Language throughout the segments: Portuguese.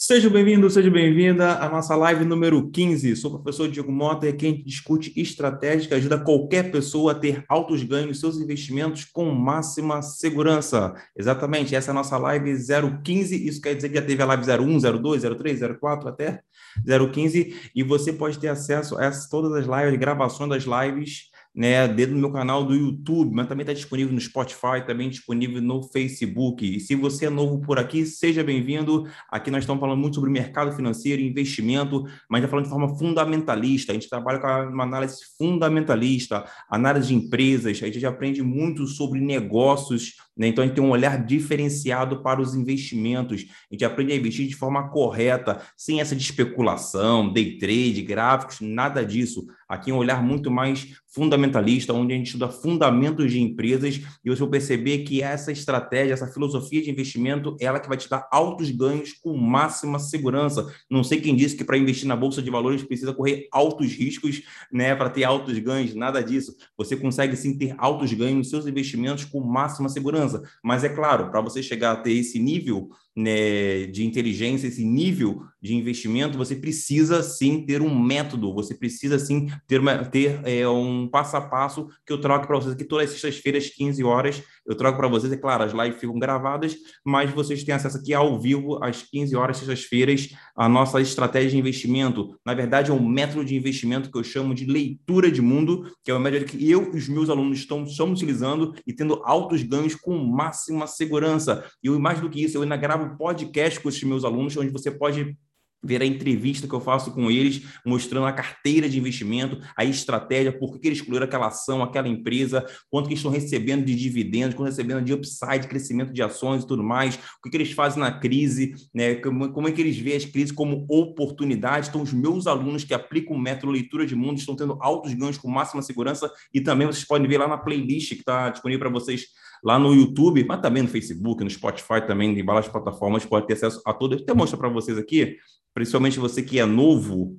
Seja bem-vindo, seja bem-vinda à nossa live número 15. Sou o professor Diego Mota e aqui a gente discute estratégia que ajuda qualquer pessoa a ter altos ganhos seus investimentos com máxima segurança. Exatamente, essa é a nossa live 015. Isso quer dizer que já teve a live 01, 02, 03, 04 até 015. E você pode ter acesso a todas as lives, gravações das lives né, dentro do meu canal do YouTube, mas também está disponível no Spotify, também disponível no Facebook. E se você é novo por aqui, seja bem-vindo. Aqui nós estamos falando muito sobre mercado financeiro, investimento, mas já falando de forma fundamentalista. A gente trabalha com uma análise fundamentalista, análise de empresas, a gente aprende muito sobre negócios? Então a gente tem um olhar diferenciado para os investimentos. A gente aprende a investir de forma correta, sem essa de especulação, day trade, gráficos, nada disso. Aqui é um olhar muito mais fundamentalista, onde a gente estuda fundamentos de empresas e você vai perceber que essa estratégia, essa filosofia de investimento, ela que vai te dar altos ganhos com máxima segurança. Não sei quem disse que para investir na bolsa de valores precisa correr altos riscos, né, para ter altos ganhos, nada disso. Você consegue sim ter altos ganhos nos seus investimentos com máxima segurança, mas é claro, para você chegar a ter esse nível, né, de inteligência, esse nível de investimento, você precisa sim ter um método, você precisa sim ter, uma, ter é, um passo a passo que eu troco para vocês aqui todas as sextas-feiras, 15 horas. Eu troco para vocês, é claro, as lives ficam gravadas, mas vocês têm acesso aqui ao vivo, às 15 horas, sextas-feiras, a nossa estratégia de investimento. Na verdade, é um método de investimento que eu chamo de leitura de mundo, que é o método que eu e os meus alunos estão, estamos utilizando e tendo altos ganhos com máxima segurança. E mais do que isso, eu ainda gravo podcast com os meus alunos, onde você pode ver a entrevista que eu faço com eles, mostrando a carteira de investimento, a estratégia, por que eles escolheram aquela ação, aquela empresa, quanto que estão recebendo de dividendos, quanto recebendo de upside, crescimento de ações e tudo mais, o que, que eles fazem na crise, né? como, como é que eles veem as crises como oportunidade. Então, os meus alunos que aplicam o método leitura de mundo estão tendo altos ganhos com máxima segurança e também vocês podem ver lá na playlist que está disponível para vocês lá no YouTube, mas também no Facebook, no Spotify também, em várias plataformas, pode ter acesso a todas. Até mostrar para vocês aqui, principalmente você que é novo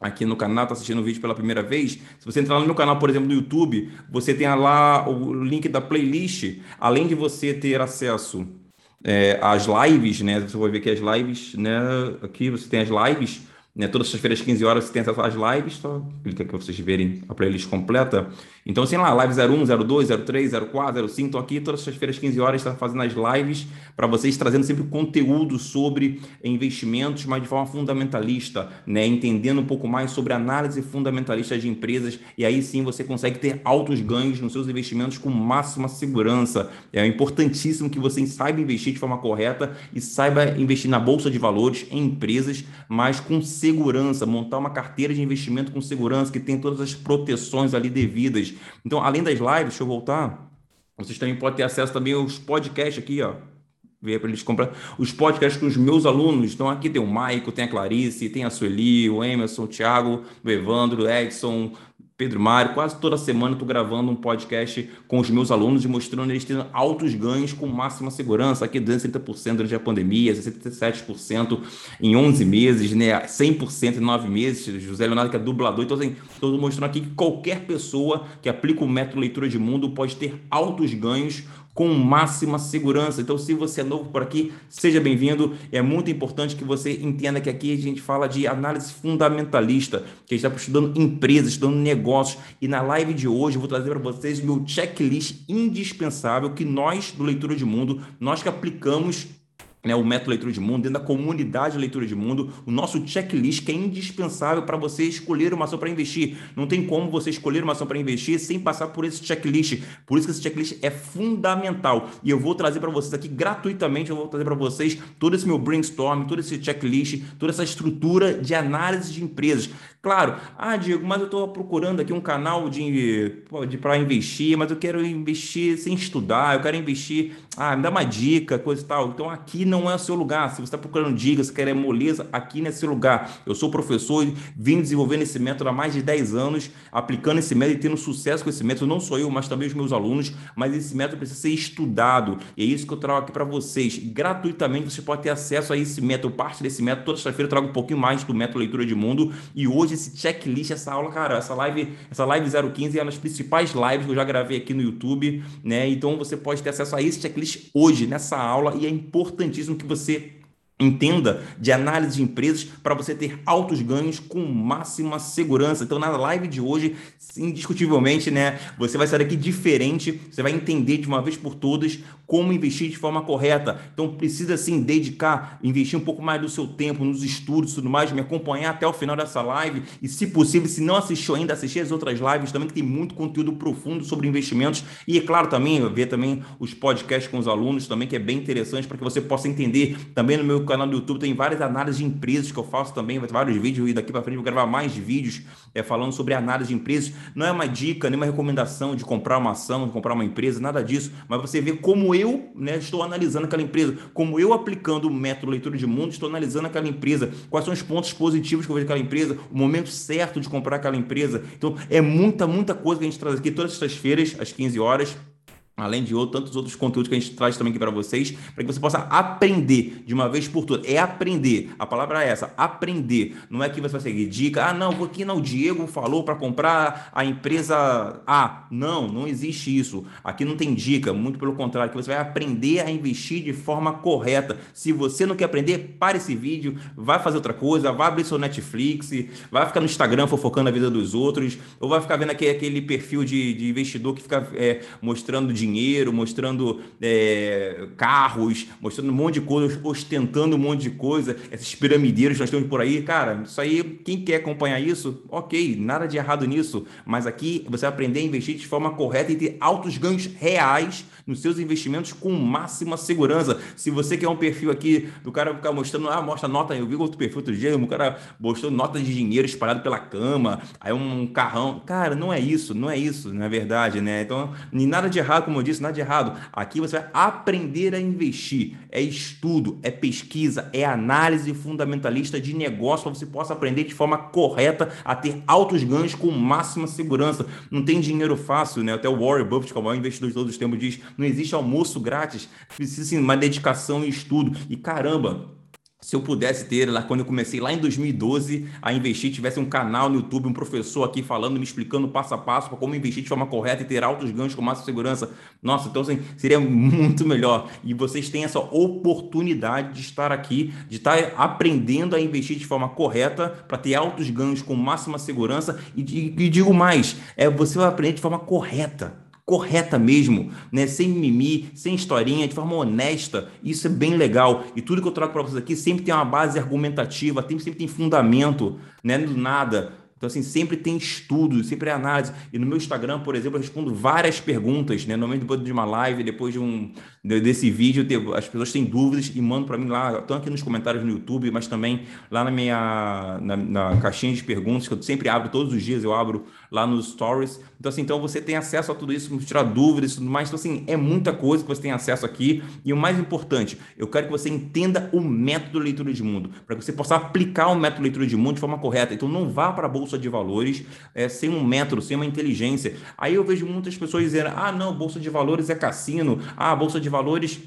aqui no canal, está assistindo o vídeo pela primeira vez, se você entrar no meu canal, por exemplo, no YouTube, você tem lá o link da playlist, além de você ter acesso é, às lives, né? Você vai ver que as lives, né? Aqui você tem as lives, né? Todas as feiras, 15 horas, você tem acesso às lives, só clica aqui para vocês verem a playlist completa. Então, assim lá, live 01, 02, 03, 04, 05, estão aqui todas as feiras, 15 horas, está fazendo as lives para vocês, trazendo sempre conteúdo sobre investimentos, mas de forma fundamentalista, né? Entendendo um pouco mais sobre análise fundamentalista de empresas, e aí sim você consegue ter altos ganhos nos seus investimentos com máxima segurança. É importantíssimo que você saiba investir de forma correta e saiba investir na bolsa de valores em empresas, mas com segurança, montar uma carteira de investimento com segurança que tem todas as proteções ali devidas então, além das lives, deixa eu voltar, vocês também podem ter acesso também aos podcasts aqui, ó. Ver para eles comprar os podcasts com os meus alunos. Então, aqui tem o Maico, tem a Clarice, tem a Sueli, o Emerson, o Thiago, o Evandro, o Edson, Pedro Mário, quase toda semana estou gravando um podcast com os meus alunos e mostrando eles tendo altos ganhos com máxima segurança, aqui 230% durante a pandemia, 67% em 11 meses, né? 100% em 9 meses, José Leonardo que é dublador, então assim, estou mostrando aqui que qualquer pessoa que aplica o método leitura de mundo pode ter altos ganhos com máxima segurança. Então, se você é novo por aqui, seja bem-vindo. É muito importante que você entenda que aqui a gente fala de análise fundamentalista, que a gente está estudando empresas, estudando negócios. E na live de hoje eu vou trazer para vocês meu checklist indispensável que nós, do Leitura de Mundo, nós que aplicamos né, o método leitura de mundo, dentro da comunidade leitura de mundo, o nosso checklist que é indispensável para você escolher uma ação para investir. Não tem como você escolher uma ação para investir sem passar por esse checklist. Por isso que esse checklist é fundamental. E eu vou trazer para vocês aqui gratuitamente, eu vou trazer para vocês todo esse meu brainstorm, todo esse checklist, toda essa estrutura de análise de empresas. Claro, ah, Diego, mas eu estou procurando aqui um canal de, de para investir, mas eu quero investir sem estudar, eu quero investir, ah, me dá uma dica, coisa e tal. Então aqui não é o seu lugar. Se você está procurando dicas, quer moleza, aqui não é seu lugar. Eu sou professor vim desenvolvendo esse método há mais de 10 anos, aplicando esse método e tendo sucesso com esse método, não só eu, mas também os meus alunos, mas esse método precisa ser estudado. E é isso que eu trago aqui para vocês. Gratuitamente você pode ter acesso a esse método, parte desse método. Toda sexta-feira eu trago um pouquinho mais do método Leitura de Mundo e hoje esse checklist, essa aula, cara, essa live, essa live 015 é uma das principais lives que eu já gravei aqui no YouTube, né? Então você pode ter acesso a esse checklist hoje, nessa aula, e é importantíssimo que você Entenda de análise de empresas para você ter altos ganhos com máxima segurança. Então, na live de hoje, indiscutivelmente, né, você vai sair daqui diferente, você vai entender de uma vez por todas como investir de forma correta. Então, precisa sim dedicar, investir um pouco mais do seu tempo nos estudos e tudo mais, me acompanhar até o final dessa live e, se possível, se não assistiu ainda, assistir as outras lives também, que tem muito conteúdo profundo sobre investimentos. E, é claro, também ver também os podcasts com os alunos também, que é bem interessante para que você possa entender também no meu canal do YouTube tem várias análises de empresas que eu faço também, vai ter vários vídeos e daqui para frente vou gravar mais vídeos é, falando sobre análise de empresas. Não é uma dica, nem uma recomendação de comprar uma ação, de comprar uma empresa, nada disso, mas você vê como eu né, estou analisando aquela empresa, como eu aplicando o método leitura de mundo, estou analisando aquela empresa, quais são os pontos positivos que eu vejo daquela empresa, o momento certo de comprar aquela empresa. Então, é muita, muita coisa que a gente traz aqui todas as feiras, às 15 horas além de outros, tantos outros conteúdos que a gente traz também aqui para vocês, para que você possa aprender de uma vez por todas. É aprender. A palavra é essa, aprender. Não é que você vai seguir dica. Ah, não, vou aqui não, o Diego falou para comprar a empresa A. Não, não existe isso. Aqui não tem dica, muito pelo contrário, que você vai aprender a investir de forma correta. Se você não quer aprender, pare esse vídeo, vai fazer outra coisa, vai abrir seu Netflix, vai ficar no Instagram fofocando a vida dos outros, ou vai ficar vendo aquele perfil de, de investidor que fica é, mostrando dinheiro dinheiro, mostrando é, carros, mostrando um monte de coisa, ostentando um monte de coisa, esses piramideiros que nós temos por aí, cara, isso aí, quem quer acompanhar isso, ok, nada de errado nisso, mas aqui você vai aprender a investir de forma correta e ter altos ganhos reais nos seus investimentos com máxima segurança. Se você quer um perfil aqui do cara ficar mostrando, ah, mostra nota, eu vi outro perfil outro dia, o cara mostrou nota de dinheiro espalhado pela cama, aí um carrão. Cara, não é isso, não é isso, na é verdade, né? Então, nem nada de errado, como eu disse, nada de errado. Aqui você vai aprender a investir. É estudo, é pesquisa, é análise fundamentalista de negócio para você possa aprender de forma correta a ter altos ganhos com máxima segurança. Não tem dinheiro fácil, né? Até o Warren Buffett, que é o maior investidor de todos os tempos, diz: não existe almoço grátis, precisa assim, uma dedicação e estudo. E caramba, se eu pudesse ter, lá quando eu comecei lá em 2012 a investir, tivesse um canal no YouTube, um professor aqui falando, me explicando passo a passo para como investir de forma correta e ter altos ganhos com máxima segurança. Nossa, então assim, seria muito melhor. E vocês têm essa oportunidade de estar aqui, de estar aprendendo a investir de forma correta para ter altos ganhos com máxima segurança. E, e, e digo mais, é você vai aprender de forma correta correta mesmo, né? Sem mimimi, sem historinha, de forma honesta. Isso é bem legal. E tudo que eu trago para vocês aqui sempre tem uma base argumentativa, sempre tem fundamento, né? Do nada. Então, assim, sempre tem estudo, sempre é análise. E no meu Instagram, por exemplo, eu respondo várias perguntas, né? Normalmente depois de uma live, depois de um desse vídeo, as pessoas têm dúvidas e mandam para mim lá, estão aqui nos comentários no YouTube, mas também lá na minha na, na, caixinha de perguntas, que eu sempre abro todos os dias, eu abro lá nos stories. Então, assim, então você tem acesso a tudo isso, tirar dúvidas e tudo mais. Então, assim, é muita coisa que você tem acesso aqui. E o mais importante, eu quero que você entenda o método leitura de mundo, para que você possa aplicar o método leitura de mundo de forma correta. Então, não vá para a bolsa de valores é, sem um método, sem uma inteligência. Aí eu vejo muitas pessoas dizendo: ah, não, bolsa de valores é cassino, ah, bolsa de valores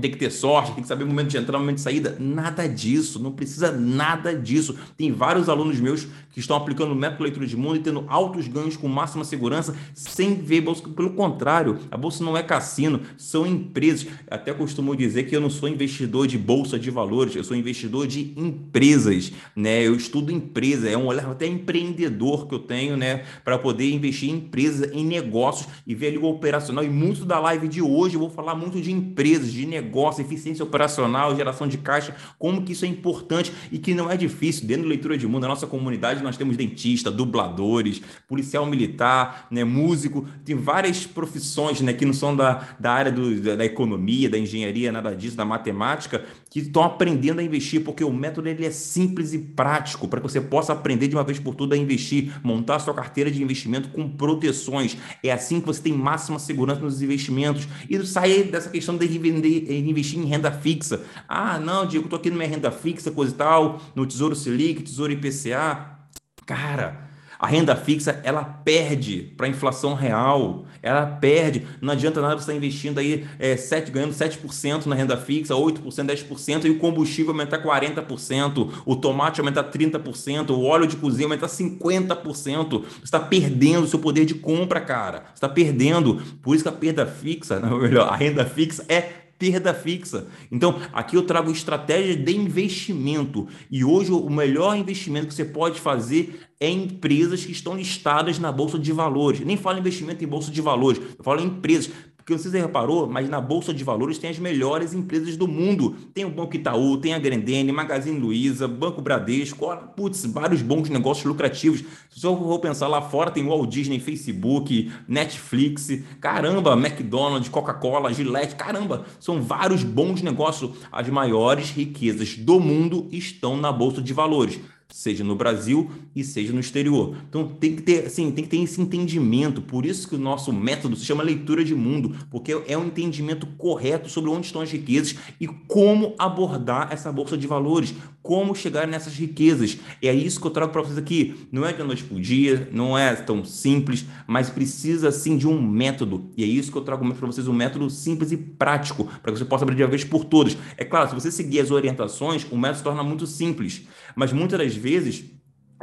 tem que ter sorte, tem que saber o momento de entrar, o momento de saída. Nada disso, não precisa nada disso. Tem vários alunos meus que estão aplicando o método leitura de mundo e tendo altos ganhos com máxima segurança sem ver bolsa. Pelo contrário, a bolsa não é cassino, são empresas. Até costumo dizer que eu não sou investidor de bolsa de valores, eu sou investidor de empresas, né? Eu estudo empresa, é um olhar até empreendedor que eu tenho, né, para poder investir em empresas, em negócios e ver ali o operacional. E muito da live de hoje eu vou falar muito de empresas, de negócios negócio, eficiência operacional, geração de caixa, como que isso é importante e que não é difícil. Dentro da leitura de mundo, na nossa comunidade, nós temos dentista, dubladores, policial militar, né, músico, tem várias profissões né, que não são da, da área do, da, da economia, da engenharia, nada disso, da matemática, que estão aprendendo a investir, porque o método ele é simples e prático, para que você possa aprender de uma vez por todas a investir, montar a sua carteira de investimento com proteções. É assim que você tem máxima segurança nos investimentos e sair dessa questão de investir em renda fixa. Ah, não, Diego, estou aqui minha renda fixa, coisa e tal, no Tesouro Selic, Tesouro IPCA. Cara, a renda fixa ela perde para a inflação real, ela perde. Não adianta nada você estar investindo aí é, 7, ganhando 7% na renda fixa, 8%, 10%, e o combustível aumentar 40%, o tomate aumentar 30%, o óleo de cozinha aumentar 50%. Você está perdendo o seu poder de compra, cara. Você está perdendo. Por isso que a perda fixa, não, melhor, a renda fixa é perda fixa. Então, aqui eu trago estratégia de investimento. E hoje o melhor investimento que você pode fazer é em empresas que estão listadas na Bolsa de Valores. Nem falo investimento em Bolsa de Valores, eu falo em empresas. Porque você já reparou, mas na Bolsa de Valores tem as melhores empresas do mundo. Tem o Banco Itaú, tem a Grendene, Magazine Luiza, Banco Bradesco, putz, vários bons negócios lucrativos. Se eu for pensar lá fora, tem Walt Disney, Facebook, Netflix, caramba, McDonald's, Coca-Cola, Gillette, caramba, são vários bons negócios. As maiores riquezas do mundo estão na Bolsa de Valores seja no Brasil e seja no exterior. Então tem que ter, assim, tem que ter esse entendimento. Por isso que o nosso método se chama leitura de mundo, porque é um entendimento correto sobre onde estão as riquezas e como abordar essa bolsa de valores, como chegar nessas riquezas. É isso que eu trago para vocês aqui. Não é de noite por dia, não é tão simples, mas precisa sim de um método. E é isso que eu trago para vocês, um método simples e prático, para que você possa abrir de uma vez por todas. É claro, se você seguir as orientações, o método se torna muito simples, mas muitas das vezes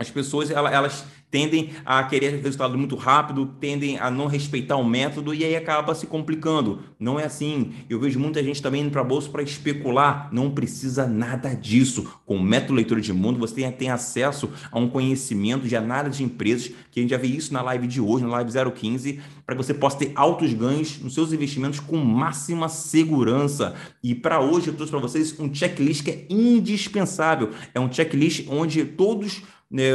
as pessoas elas, tendem a querer resultado muito rápido, tendem a não respeitar o método e aí acaba se complicando. Não é assim. Eu vejo muita gente também indo para a bolsa para especular. Não precisa nada disso. Com o método leitura de mundo, você tem, tem acesso a um conhecimento de análise de empresas, que a gente já vê isso na live de hoje, na live 015, para que você possa ter altos ganhos nos seus investimentos com máxima segurança. E para hoje eu trouxe para vocês um checklist que é indispensável. É um checklist onde todos né,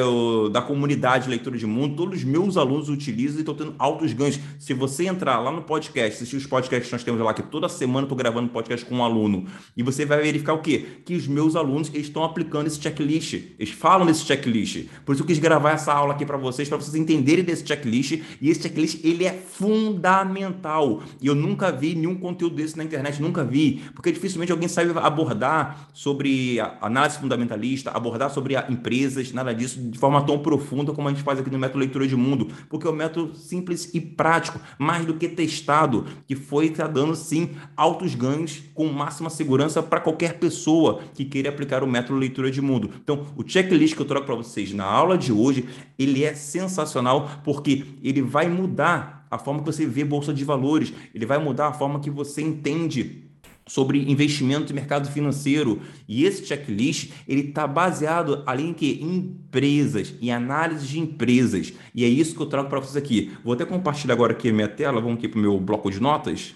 da comunidade Leitura de Mundo, todos os meus alunos utilizam e estão tendo altos ganhos. Se você entrar lá no podcast, assistir os podcasts que nós temos lá, que toda semana eu estou gravando podcast com um aluno, e você vai verificar o quê? Que os meus alunos estão aplicando esse checklist. Eles falam desse checklist. Por isso eu quis gravar essa aula aqui para vocês, para vocês entenderem desse checklist. E esse checklist, ele é fundamental. E eu nunca vi nenhum conteúdo desse na internet, nunca vi. Porque dificilmente alguém sabe abordar sobre análise fundamentalista, abordar sobre empresas, nada disso isso de forma tão profunda como a gente faz aqui no método Leitura de Mundo, porque é um método simples e prático, mais do que testado, que foi tá dando sim altos ganhos com máxima segurança para qualquer pessoa que queira aplicar o método Leitura de Mundo. Então, o checklist que eu troco para vocês na aula de hoje, ele é sensacional porque ele vai mudar a forma que você vê bolsa de valores, ele vai mudar a forma que você entende sobre investimento e mercado financeiro. E esse checklist ele está baseado ali em que empresas e análise de empresas. E é isso que eu trago para vocês aqui. Vou até compartilhar agora aqui a minha tela. Vamos aqui para o meu bloco de notas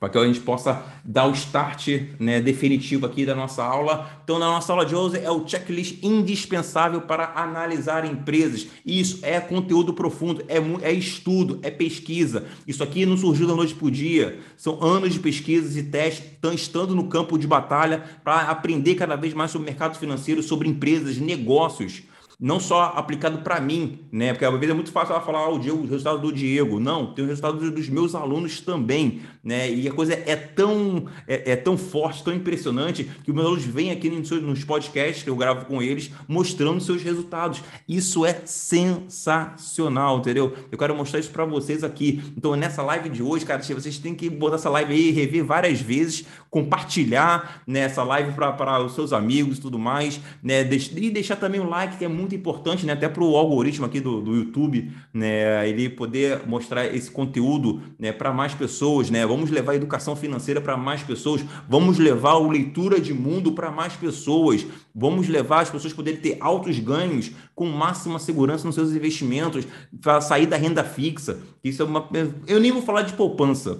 para que a gente possa dar o start né, definitivo aqui da nossa aula. Então, na nossa aula de hoje é o checklist indispensável para analisar empresas. Isso é conteúdo profundo, é, é estudo, é pesquisa. Isso aqui não surgiu da noite para o dia. São anos de pesquisas e testes, estando no campo de batalha para aprender cada vez mais sobre o mercado financeiro, sobre empresas, negócios não só aplicado para mim, né? Porque às vezes é muito fácil ela falar ah, o, Diego, o resultado do Diego. Não, tem o resultado dos meus alunos também, né? E a coisa é tão, é, é tão forte, tão impressionante, que os meus alunos vêm aqui nos, nos podcasts que eu gravo com eles, mostrando seus resultados. Isso é sensacional, entendeu? Eu quero mostrar isso para vocês aqui. Então, nessa live de hoje, cara, vocês têm que botar essa live aí, rever várias vezes, compartilhar nessa né, live para os seus amigos e tudo mais, né? E deixar também o like, que é muito muito importante, né, até para o algoritmo aqui do, do YouTube, né, ele poder mostrar esse conteúdo né, para mais pessoas, né? Vamos levar a educação financeira para mais pessoas, vamos levar a leitura de mundo para mais pessoas, vamos levar as pessoas poderem ter altos ganhos com máxima segurança nos seus investimentos, para sair da renda fixa. Isso é uma. Eu nem vou falar de poupança.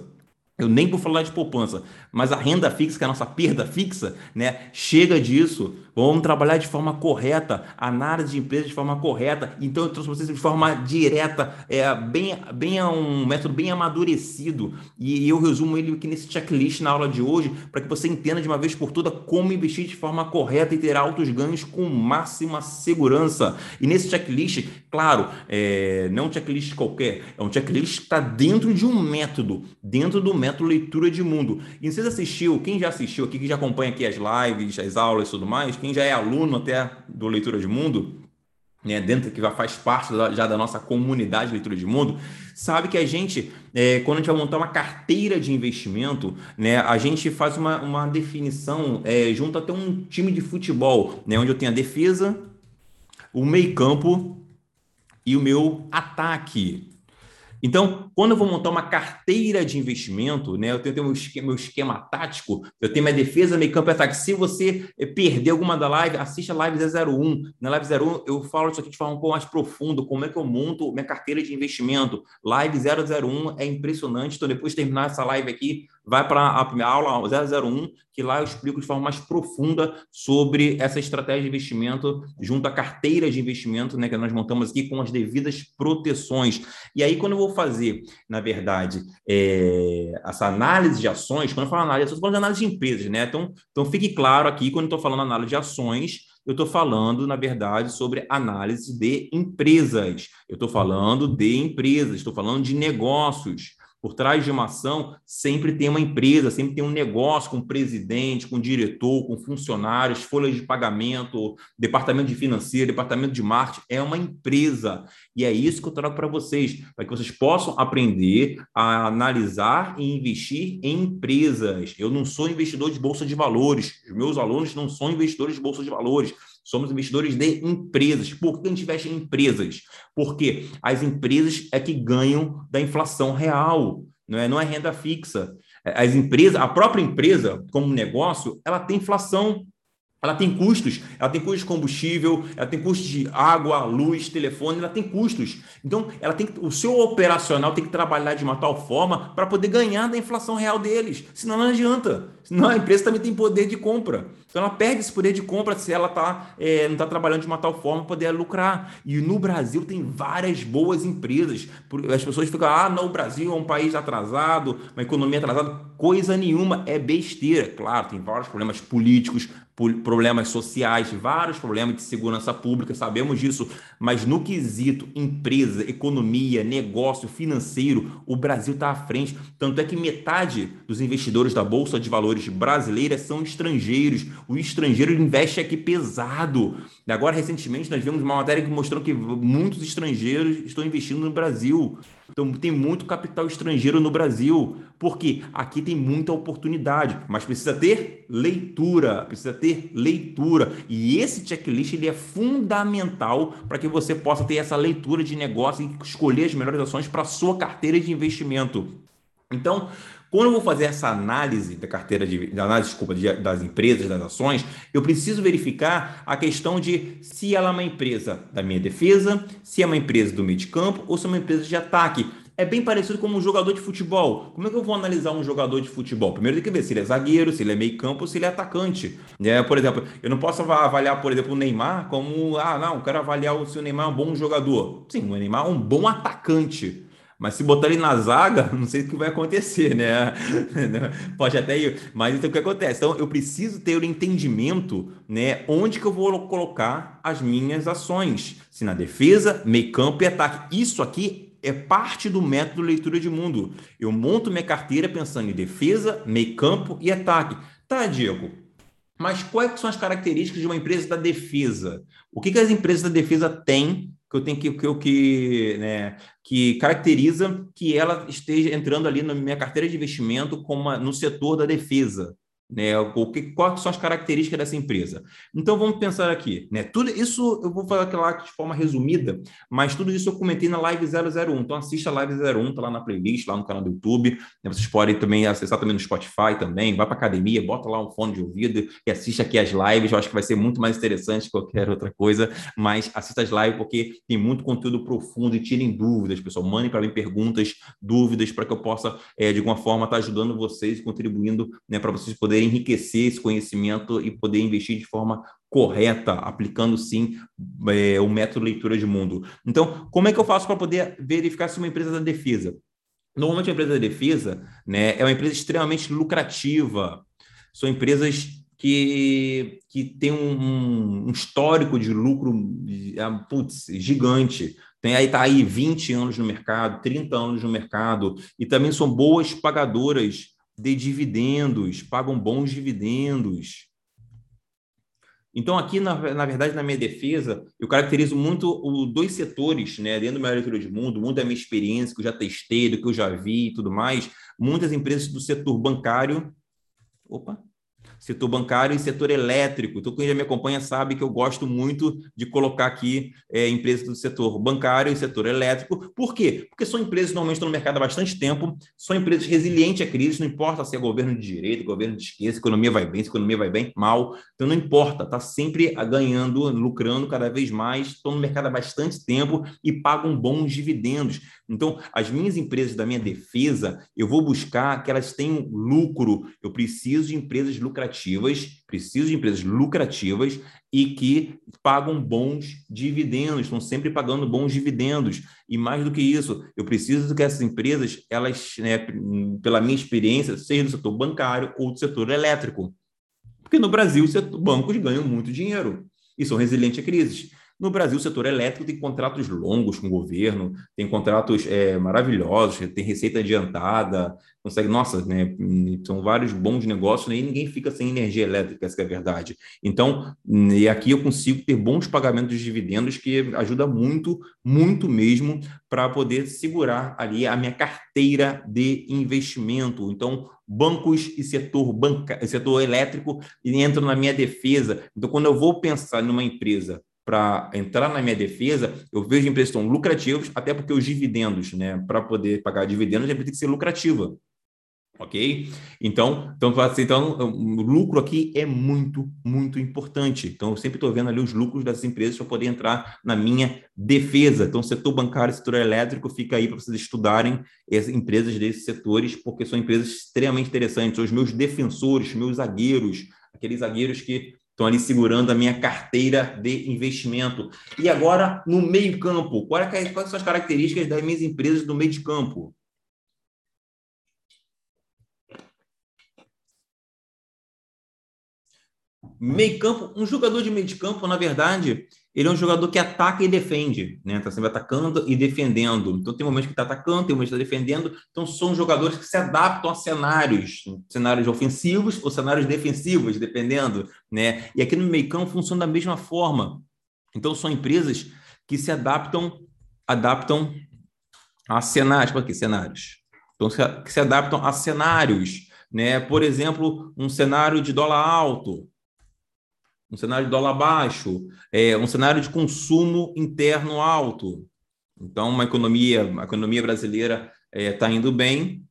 Eu nem vou falar de poupança, mas a renda fixa, que é a nossa perda fixa, né? Chega disso. Vamos trabalhar de forma correta, análise de empresas de forma correta. Então, eu trouxe vocês de forma direta, é, bem, bem um método bem amadurecido. E eu resumo ele aqui nesse checklist na aula de hoje, para que você entenda de uma vez por todas como investir de forma correta e ter altos ganhos com máxima segurança. E nesse checklist, claro, é, não é um checklist qualquer, é um checklist que está dentro de um método, dentro do método leitura de mundo. E você assistiu, quem já assistiu aqui, que já acompanha aqui as lives, as aulas e tudo mais, quem já é aluno até do Leitura de Mundo, né, dentro que já faz parte da, já da nossa comunidade Leitura de Mundo, sabe que a gente, é, quando a gente vai montar uma carteira de investimento, né, a gente faz uma, uma definição é, junto até um time de futebol, né, onde eu tenho a defesa, o meio campo e o meu ataque. Então, quando eu vou montar uma carteira de investimento, né, eu tenho, tenho meu, esquema, meu esquema tático, eu tenho minha defesa, meio campo e ataque. Se você eh, perder alguma da live, assista a live 01. Na live 01, eu falo isso aqui de forma um pouco mais profunda, como é que eu monto minha carteira de investimento. Live 001 é impressionante. Então, depois de terminar essa live aqui, vai para a aula 001, que lá eu explico de forma mais profunda sobre essa estratégia de investimento junto à carteira de investimento, né, que nós montamos aqui com as devidas proteções. E aí, quando eu vou fazer, na verdade, é, essa análise de ações, quando eu falo análise, eu estou falando de análise de empresas, né? Então, então fique claro aqui, quando eu estou falando análise de ações, eu estou falando, na verdade, sobre análise de empresas. Eu estou falando de empresas, estou falando de negócios. Por trás de uma ação, sempre tem uma empresa, sempre tem um negócio com um presidente, com um diretor, com funcionários, folhas de pagamento, departamento de financeiro, departamento de marketing. É uma empresa. E é isso que eu trago para vocês, para que vocês possam aprender a analisar e investir em empresas. Eu não sou investidor de bolsa de valores. Os meus alunos não são investidores de bolsa de valores. Somos investidores de empresas. Por que a gente investe em empresas? Porque as empresas é que ganham da inflação real, não é, não é renda fixa. As empresas, a própria empresa, como negócio, ela tem inflação ela tem custos, ela tem custos de combustível, ela tem custos de água, luz, telefone, ela tem custos. Então, ela tem o seu operacional tem que trabalhar de uma tal forma para poder ganhar da inflação real deles. Senão não adianta. Senão a empresa também tem poder de compra. Então ela perde esse poder de compra se ela tá, é, não está trabalhando de uma tal forma para poder lucrar. E no Brasil tem várias boas empresas. As pessoas ficam, ah, não, o Brasil é um país atrasado, uma economia atrasada. Coisa nenhuma, é besteira. Claro, tem vários problemas políticos, problemas sociais, vários problemas de segurança pública, sabemos disso, mas no quesito empresa, economia, negócio, financeiro, o Brasil está à frente. Tanto é que metade dos investidores da Bolsa de Valores brasileira são estrangeiros. O estrangeiro investe aqui pesado. Agora, recentemente, nós vimos uma matéria que mostrou que muitos estrangeiros estão investindo no Brasil. Então, tem muito capital estrangeiro no Brasil, porque aqui tem muita oportunidade, mas precisa ter leitura, precisa ter leitura. E esse checklist ele é fundamental para que você possa ter essa leitura de negócio e escolher as melhores ações para sua carteira de investimento. Então, quando eu vou fazer essa análise da carteira de, de análise, desculpa, de, das empresas, das ações, eu preciso verificar a questão de se ela é uma empresa da minha defesa, se é uma empresa do meio de campo ou se é uma empresa de ataque. É bem parecido com um jogador de futebol. Como é que eu vou analisar um jogador de futebol? Primeiro tem que ver se ele é zagueiro, se ele é meio campo, se ele é atacante. É, por exemplo, eu não posso avaliar, por exemplo, o Neymar como, ah, não, quero avaliar se o Neymar é um bom jogador. Sim, o Neymar é um bom atacante. Mas se botar ele na zaga, não sei o que vai acontecer, né? Pode até ir. Mas então o que acontece? Então eu preciso ter o um entendimento, né? Onde que eu vou colocar as minhas ações? Se na defesa, meio campo e ataque. Isso aqui é parte do método leitura de mundo. Eu monto minha carteira pensando em defesa, meio campo e ataque. Tá, Diego? Mas quais são as características de uma empresa da defesa? O que, que as empresas da defesa têm que eu tenho que, que, que, né, que caracteriza que ela esteja entrando ali na minha carteira de investimento como uma, no setor da defesa né? O que, quais são as características dessa empresa? Então vamos pensar aqui, né? Tudo isso eu vou falar aquela de forma resumida, mas tudo isso eu comentei na live 001. Então assista a live 01, tá lá na playlist, lá no canal do YouTube. Né? Vocês podem também acessar também no Spotify também, vai para academia, bota lá um fone de ouvido e assiste aqui as lives. Eu acho que vai ser muito mais interessante que qualquer outra coisa, mas assista as lives porque tem muito conteúdo profundo e tirem dúvidas, pessoal. Mandem para mim perguntas, dúvidas para que eu possa é, de alguma forma estar tá ajudando vocês, contribuindo, né, para vocês poderem poder enriquecer esse conhecimento e poder investir de forma correta, aplicando sim é, o método leitura de mundo. Então, como é que eu faço para poder verificar se uma empresa da defesa? Normalmente, a empresa da defesa né, é uma empresa extremamente lucrativa. São empresas que, que têm um, um histórico de lucro ah, putz, gigante. Tem aí, tá aí 20 anos no mercado, 30 anos no mercado, e também são boas pagadoras de dividendos, pagam bons dividendos. Então, aqui, na, na verdade, na minha defesa, eu caracterizo muito os dois setores, né? Dentro do meu leitura de mundo, muito da minha experiência, que eu já testei, do que eu já vi e tudo mais. Muitas empresas do setor bancário. Opa! Setor bancário e setor elétrico. Então, quem já me acompanha sabe que eu gosto muito de colocar aqui é, empresas do setor bancário e setor elétrico. Por quê? Porque são empresas que normalmente estão no mercado há bastante tempo, são empresas resilientes à crise, não importa se é governo de direita, governo de esquerda, se a economia vai bem, se a economia vai bem, mal. Então, não importa, está sempre ganhando, lucrando cada vez mais, estão no mercado há bastante tempo e pagam bons dividendos. Então, as minhas empresas da minha defesa, eu vou buscar que elas tenham lucro. Eu preciso de empresas lucrativas, preciso de empresas lucrativas e que pagam bons dividendos, estão sempre pagando bons dividendos. E mais do que isso, eu preciso que essas empresas, elas, né, pela minha experiência, sejam do setor bancário ou do setor elétrico. Porque no Brasil, os bancos ganham muito dinheiro e são resilientes a crises. No Brasil, o setor elétrico tem contratos longos com o governo, tem contratos é, maravilhosos, tem receita adiantada, consegue, nossa, né, são vários bons negócios né, e ninguém fica sem energia elétrica, essa é a verdade. Então, e aqui eu consigo ter bons pagamentos de dividendos que ajuda muito, muito mesmo para poder segurar ali a minha carteira de investimento. Então, bancos e setor banca, setor elétrico entram na minha defesa. Então, quando eu vou pensar numa empresa para entrar na minha defesa, eu vejo empresas que estão lucrativas, até porque os dividendos, né, para poder pagar dividendos, a tem que ser lucrativa. Ok? Então, então, então, o lucro aqui é muito, muito importante. Então, eu sempre estou vendo ali os lucros das empresas para poder entrar na minha defesa. Então, setor bancário, setor elétrico, fica aí para vocês estudarem as empresas desses setores, porque são empresas extremamente interessantes. São os meus defensores, meus zagueiros, aqueles zagueiros que Estão ali segurando a minha carteira de investimento. E agora, no meio campo, é quais são as características das minhas empresas do meio de campo? Meio campo, um jogador de meio de campo, na verdade, ele é um jogador que ataca e defende, né? Está sempre atacando e defendendo. Então tem momentos que está atacando, tem momentos que está defendendo. Então são jogadores que se adaptam a cenários, cenários ofensivos ou cenários defensivos, dependendo, né? E aqui no meio campo funciona da mesma forma. Então são empresas que se adaptam, adaptam a cenários, para que cenários? Então que se adaptam a cenários, né? Por exemplo, um cenário de dólar alto, um cenário de dólar baixo, é, um cenário de consumo interno alto. Então, uma economia, a economia brasileira está é, tá indo bem,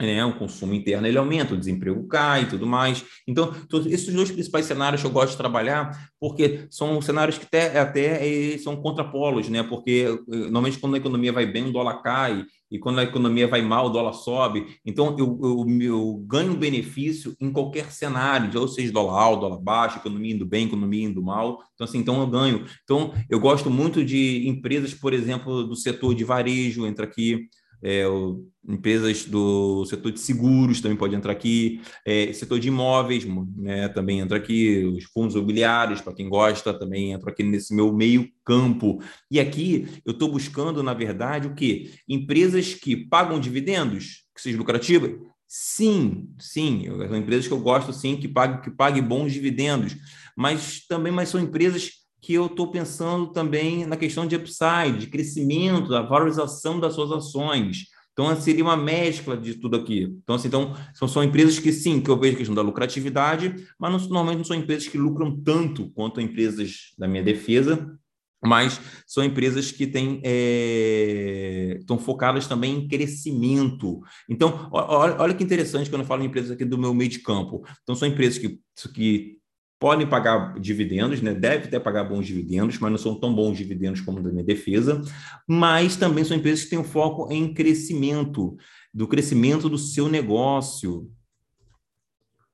né? o consumo interno ele aumenta, o desemprego cai e tudo mais. Então, esses dois principais cenários que eu gosto de trabalhar, porque são cenários que até, até são contrapolos, né? Porque normalmente quando a economia vai bem, o dólar cai, e quando a economia vai mal, o dólar sobe. Então, eu, eu, eu ganho benefício em qualquer cenário, ou seja, dólar alto, dólar baixo, economia indo bem, economia indo mal. Então, assim, então eu ganho. Então, eu gosto muito de empresas, por exemplo, do setor de varejo, entra aqui, é, o, empresas do setor de seguros também pode entrar aqui, é, setor de imóveis né, também entra aqui, os fundos imobiliários, para quem gosta, também entra aqui nesse meu meio campo. E aqui eu estou buscando, na verdade, o quê? Empresas que pagam dividendos, que sejam lucrativas? Sim, sim, são empresas que eu gosto sim, que paguem, que paguem bons dividendos, mas também mas são empresas que eu estou pensando também na questão de upside, de crescimento, da valorização das suas ações. Então, seria uma mescla de tudo aqui. Então, assim, então são, são empresas que, sim, que eu vejo a questão da lucratividade, mas não, normalmente não são empresas que lucram tanto quanto empresas da minha defesa, mas são empresas que têm, é, estão focadas também em crescimento. Então, olha, olha que interessante quando eu falo em empresas aqui do meu meio de campo. Então, são empresas que, que podem pagar dividendos, né? deve até pagar bons dividendos, mas não são tão bons dividendos como da minha defesa, mas também são empresas que têm um foco em crescimento, do crescimento do seu negócio.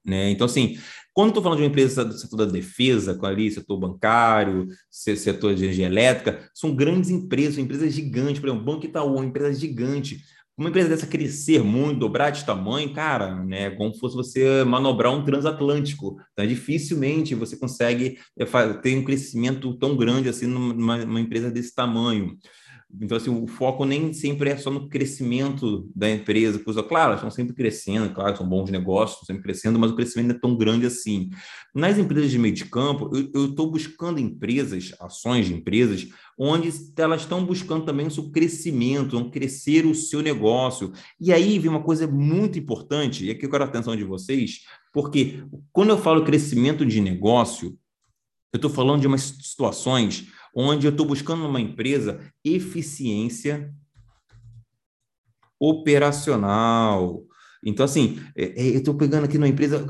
Né? Então, assim, quando estou falando de uma empresa do setor da defesa, com ali setor bancário, setor de energia elétrica, são grandes empresas, empresas gigantes, por exemplo, o Banco Itaú, uma empresa gigante, uma empresa dessa crescer muito, dobrar de tamanho, cara, né, como se fosse você manobrar um transatlântico. Então, dificilmente você consegue é, ter um crescimento tão grande assim numa, numa empresa desse tamanho. Então, assim, o foco nem sempre é só no crescimento da empresa. Claro, estão sempre crescendo, claro, são bons negócios, estão sempre crescendo, mas o crescimento não é tão grande assim. Nas empresas de meio de campo, eu estou buscando empresas, ações de empresas, onde elas estão buscando também o seu crescimento, vão crescer o seu negócio. E aí vem uma coisa muito importante, e aqui eu quero a atenção de vocês, Porque quando eu falo crescimento de negócio, eu estou falando de umas situações onde eu estou buscando numa empresa eficiência operacional. Então, assim, é, é, eu estou pegando aqui numa empresa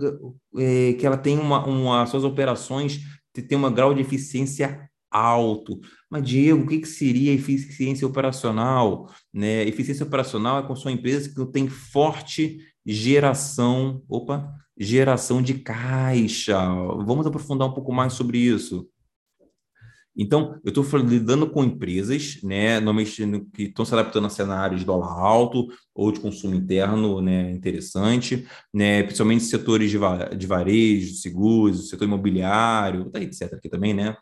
é, que ela tem uma, uma, suas operações tem um grau de eficiência alto. Mas, Diego, o que, que seria eficiência operacional? Né? Eficiência operacional é com sua empresa que tem forte geração, opa, geração de caixa. Vamos aprofundar um pouco mais sobre isso. Então, eu estou lidando com empresas, né, normalmente que estão se adaptando a cenários de dólar alto ou de consumo interno, né, interessante, né, principalmente setores de, va de varejo, seguros, setor imobiliário, tá, etc. aqui também, né?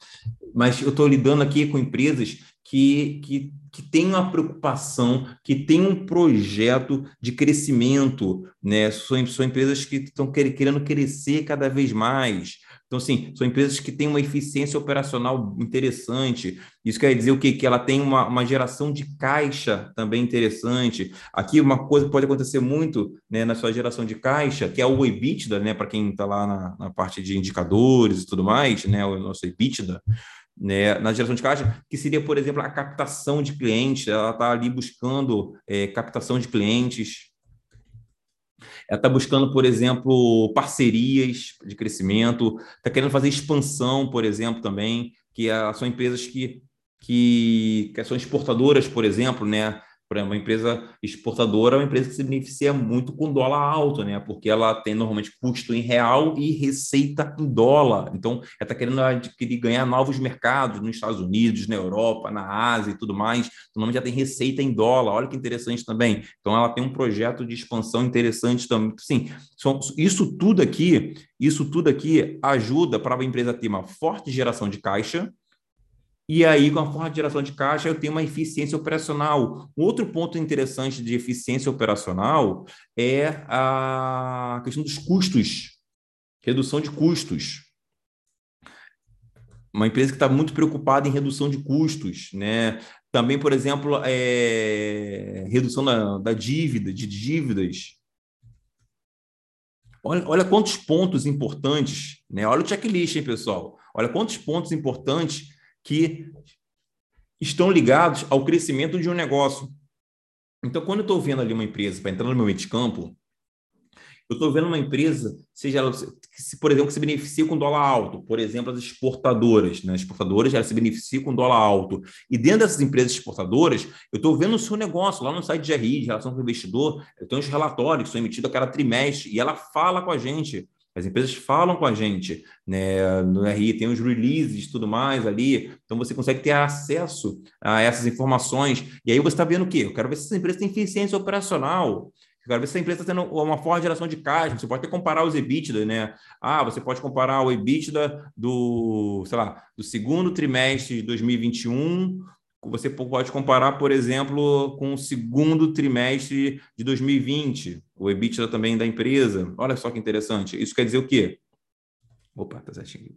Mas eu estou lidando aqui com empresas que, que, que têm uma preocupação, que têm um projeto de crescimento, né? São, são empresas que estão querendo crescer cada vez mais, então, assim, são empresas que têm uma eficiência operacional interessante. Isso quer dizer o quê? Que ela tem uma, uma geração de caixa também interessante. Aqui, uma coisa que pode acontecer muito né, na sua geração de caixa, que é o EBITDA, né, para quem está lá na, na, parte de indicadores e tudo mais, né, o nosso EBITDA, né, na geração de caixa, que seria, por exemplo, a captação de clientes. Ela está ali buscando é, captação de clientes, ela está buscando, por exemplo, parcerias de crescimento, está querendo fazer expansão, por exemplo, também, que são empresas que, que, que são exportadoras, por exemplo, né? Para uma empresa exportadora, é uma empresa que se beneficia muito com dólar alto, né? Porque ela tem normalmente custo em real e receita em dólar. Então, ela está querendo adquirir, ganhar novos mercados nos Estados Unidos, na Europa, na Ásia e tudo mais. Então, normalmente já tem receita em dólar. Olha que interessante também. Então, ela tem um projeto de expansão interessante também. Sim, isso tudo aqui, isso tudo aqui ajuda para a empresa ter uma forte geração de caixa e aí, com a forma de geração de caixa, eu tenho uma eficiência operacional. Outro ponto interessante de eficiência operacional é a questão dos custos, redução de custos. Uma empresa que está muito preocupada em redução de custos, né? Também, por exemplo, é... redução da, da dívida, de dívidas. Olha, olha quantos pontos importantes, né? Olha o checklist, hein, pessoal? Olha quantos pontos importantes que estão ligados ao crescimento de um negócio. Então, quando eu estou vendo ali uma empresa para entrar no meu meio de campo, eu estou vendo uma empresa, seja ela, que, por exemplo, que se beneficia com dólar alto, por exemplo, as exportadoras, né? As exportadoras elas se beneficiam com dólar alto. E dentro dessas empresas exportadoras, eu estou vendo o seu negócio lá no site de RI, de relação com o investidor, eu tenho os relatórios que são emitidos a cada trimestre, e ela fala com a gente. As empresas falam com a gente, né? No RI tem os releases e tudo mais ali, então você consegue ter acesso a essas informações. E aí você está vendo o quê? Eu quero ver se essa empresa tem eficiência operacional. Eu quero ver se essa empresa está tendo uma forte geração de caixa. Você pode até comparar os EBITDA, né? Ah, você pode comparar o EBITDA do, sei lá, do segundo trimestre de 2021 você pode comparar, por exemplo, com o segundo trimestre de 2020, o EBITDA também da empresa. Olha só que interessante. Isso quer dizer o quê? Opa, tá certinho.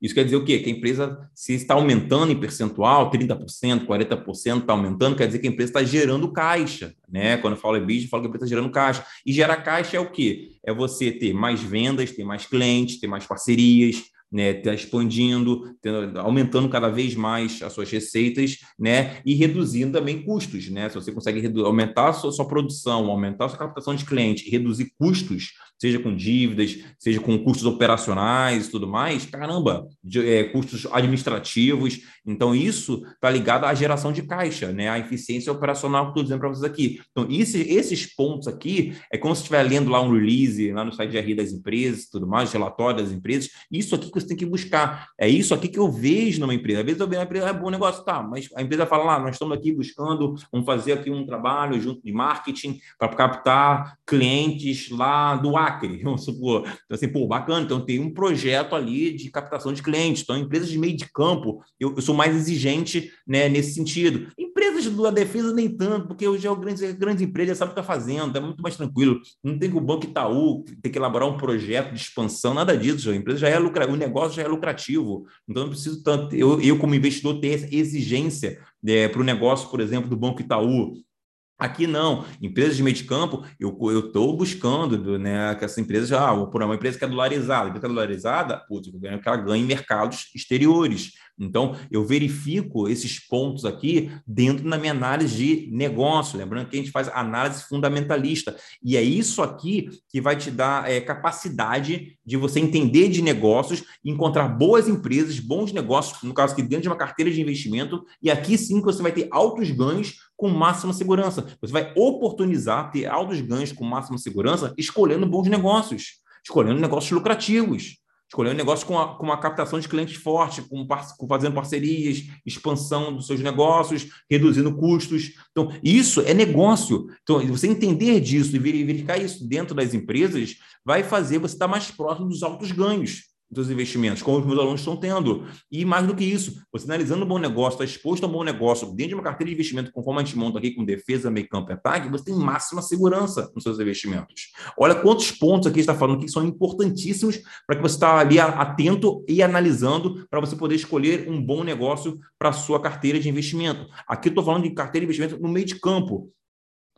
Isso quer dizer o quê? Que a empresa, se está aumentando em percentual, 30%, 40% está aumentando, quer dizer que a empresa está gerando caixa. Né? Quando eu falo EBITDA, eu falo que a empresa está gerando caixa. E gerar caixa é o quê? É você ter mais vendas, ter mais clientes, ter mais parcerias, né, tá expandindo, aumentando cada vez mais as suas receitas, né, e reduzindo também custos, né? Se você consegue aumentar a sua, sua, produção, aumentar a sua captação de clientes, reduzir custos, seja com dívidas, seja com custos operacionais e tudo mais, caramba, de, é, custos administrativos. Então, isso está ligado à geração de caixa, né? A eficiência operacional que estou dizendo para vocês aqui. Então, esse, esses pontos aqui é como se estiver lendo lá um release, lá no site de RI das empresas tudo mais, relatório das empresas. Isso aqui que você tem que buscar. É isso aqui que eu vejo numa empresa. Às vezes eu vejo uma empresa, é bom negócio, tá, mas a empresa fala lá, nós estamos aqui buscando, vamos fazer aqui um trabalho junto de marketing para captar clientes lá do Acre, vamos supor. Então, assim, pô, bacana. Então, tem um projeto ali de captação de clientes. Então, empresas de meio de campo, eu, eu sou mais exigente né, nesse sentido. Empresas da defesa, nem tanto, porque hoje é o grande, grandes empresas sabe o que está fazendo, é muito mais tranquilo. Não tem que o Banco Itaú ter que elaborar um projeto de expansão, nada disso. A empresa já é lucrativa, o negócio já é lucrativo. Então, não preciso tanto, eu, eu como investidor, ter essa exigência é, para o negócio, por exemplo, do Banco Itaú Aqui não, empresas de meio de campo, eu estou buscando né, que essa empresa já, por uma empresa que é dolarizada, empresa que é dolarizada, putz, eu quero que ela ganhe em mercados exteriores. Então, eu verifico esses pontos aqui dentro da minha análise de negócio. Lembrando que a gente faz análise fundamentalista. E é isso aqui que vai te dar é, capacidade de você entender de negócios, encontrar boas empresas, bons negócios, no caso aqui dentro de uma carteira de investimento. E aqui sim você vai ter altos ganhos com máxima segurança. Você vai oportunizar ter altos ganhos com máxima segurança escolhendo bons negócios, escolhendo negócios lucrativos escolher um negócio com, a, com uma captação de clientes forte, com, com, fazendo parcerias, expansão dos seus negócios, reduzindo custos. Então, isso é negócio. Então, você entender disso e verificar isso dentro das empresas vai fazer você estar mais próximo dos altos ganhos dos investimentos, como os meus alunos estão tendo. E mais do que isso, você analisando um bom negócio, está exposto a um bom negócio dentro de uma carteira de investimento, conforme a gente monta aqui com defesa, meio campo e ataque, você tem máxima segurança nos seus investimentos. Olha quantos pontos aqui está falando que são importantíssimos para que você está ali atento e analisando para você poder escolher um bom negócio para a sua carteira de investimento. Aqui eu estou falando de carteira de investimento no meio de campo